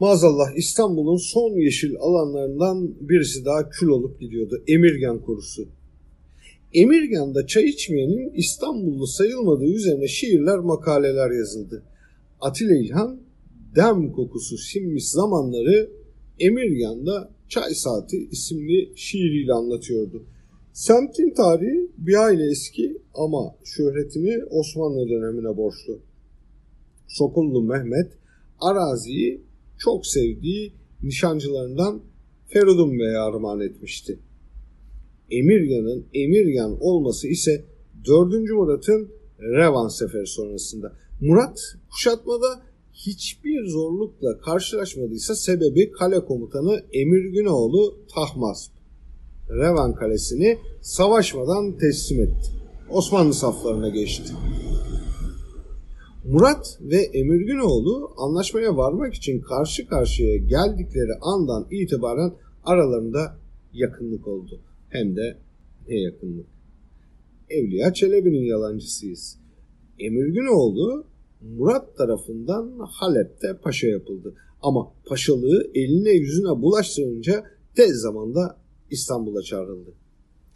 Maazallah İstanbul'un son yeşil alanlarından birisi daha kül olup gidiyordu. Emirgan korusu. Emirgan'da çay içmeyenin İstanbullu sayılmadığı üzerine şiirler, makaleler yazıldı. Atilla İlhan dem kokusu sinmiş zamanları Emirgan'da Çay Saati isimli şiiriyle anlatıyordu. Semtin tarihi bir aile eski ama şöhretini Osmanlı dönemine borçlu. Sokullu Mehmet araziyi çok sevdiği nişancılarından Feridun Bey'e armağan etmişti. Emirgan'ın Emirgan olması ise 4. Murat'ın Revan seferi sonrasında. Murat kuşatmada hiçbir zorlukla karşılaşmadıysa sebebi kale komutanı Emir Günoğlu Tahmasp. Revan Kalesi'ni savaşmadan teslim etti. Osmanlı saflarına geçti. Murat ve Emir Günoğlu anlaşmaya varmak için karşı karşıya geldikleri andan itibaren aralarında yakınlık oldu. Hem de ne yakınlık. Evliya Çelebi'nin yalancısıyız. Emir Günoğlu Murat tarafından Halep'te paşa yapıldı. Ama paşalığı eline yüzüne bulaştırınca tez zamanda İstanbul'a çağrıldı.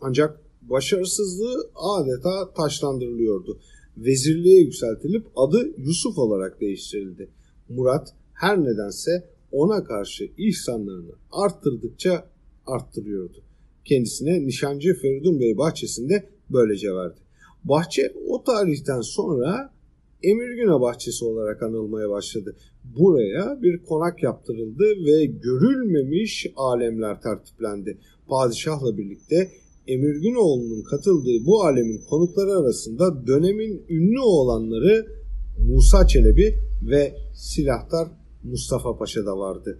Ancak başarısızlığı adeta taşlandırılıyordu. Vezirliğe yükseltilip adı Yusuf olarak değiştirildi. Murat her nedense ona karşı ihsanlarını arttırdıkça arttırıyordu. Kendisine nişancı Feridun Bey bahçesinde böylece verdi. Bahçe o tarihten sonra Emirgüne Bahçesi olarak anılmaya başladı. Buraya bir konak yaptırıldı ve görülmemiş alemler tertiplendi. Padişahla birlikte Emirgünoğlu'nun katıldığı bu alemin konukları arasında dönemin ünlü olanları Musa Çelebi ve silahtar Mustafa Paşa da vardı.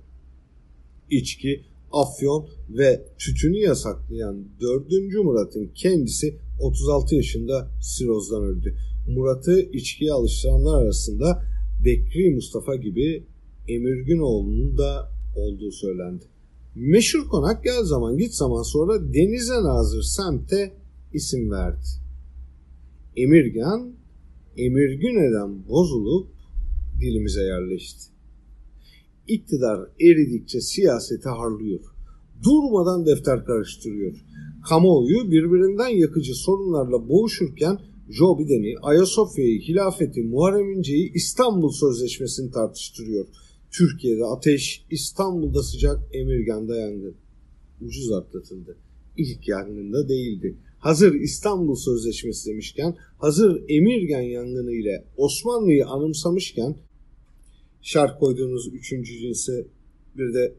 İçki, afyon ve tütünü yasaklayan 4. Murat'ın kendisi 36 yaşında sirozdan öldü. Murat'ı içkiye alıştıranlar arasında Bekri Mustafa gibi Emirgünoğlu'nun da olduğu söylendi. Meşhur konak gel zaman git zaman sonra denize nazır semte isim verdi. Emirgan, Emirgüne'den bozulup dilimize yerleşti. İktidar eridikçe siyaseti harlıyor. Durmadan defter karıştırıyor. Kamuoyu birbirinden yakıcı sorunlarla boğuşurken Joe Biden'i, Ayasofya'yı, hilafeti, Muharrem İnce'yi, İstanbul Sözleşmesi'ni tartıştırıyor. Türkiye'de ateş, İstanbul'da sıcak, Emirgan'da yangın. Ucuz atlatıldı. İlk yangında değildi. Hazır İstanbul Sözleşmesi demişken, hazır Emirgan yangını ile Osmanlı'yı anımsamışken, şark koyduğunuz üçüncü cinse bir de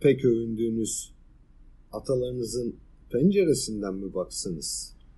pek övündüğünüz atalarınızın penceresinden mi baksınız?''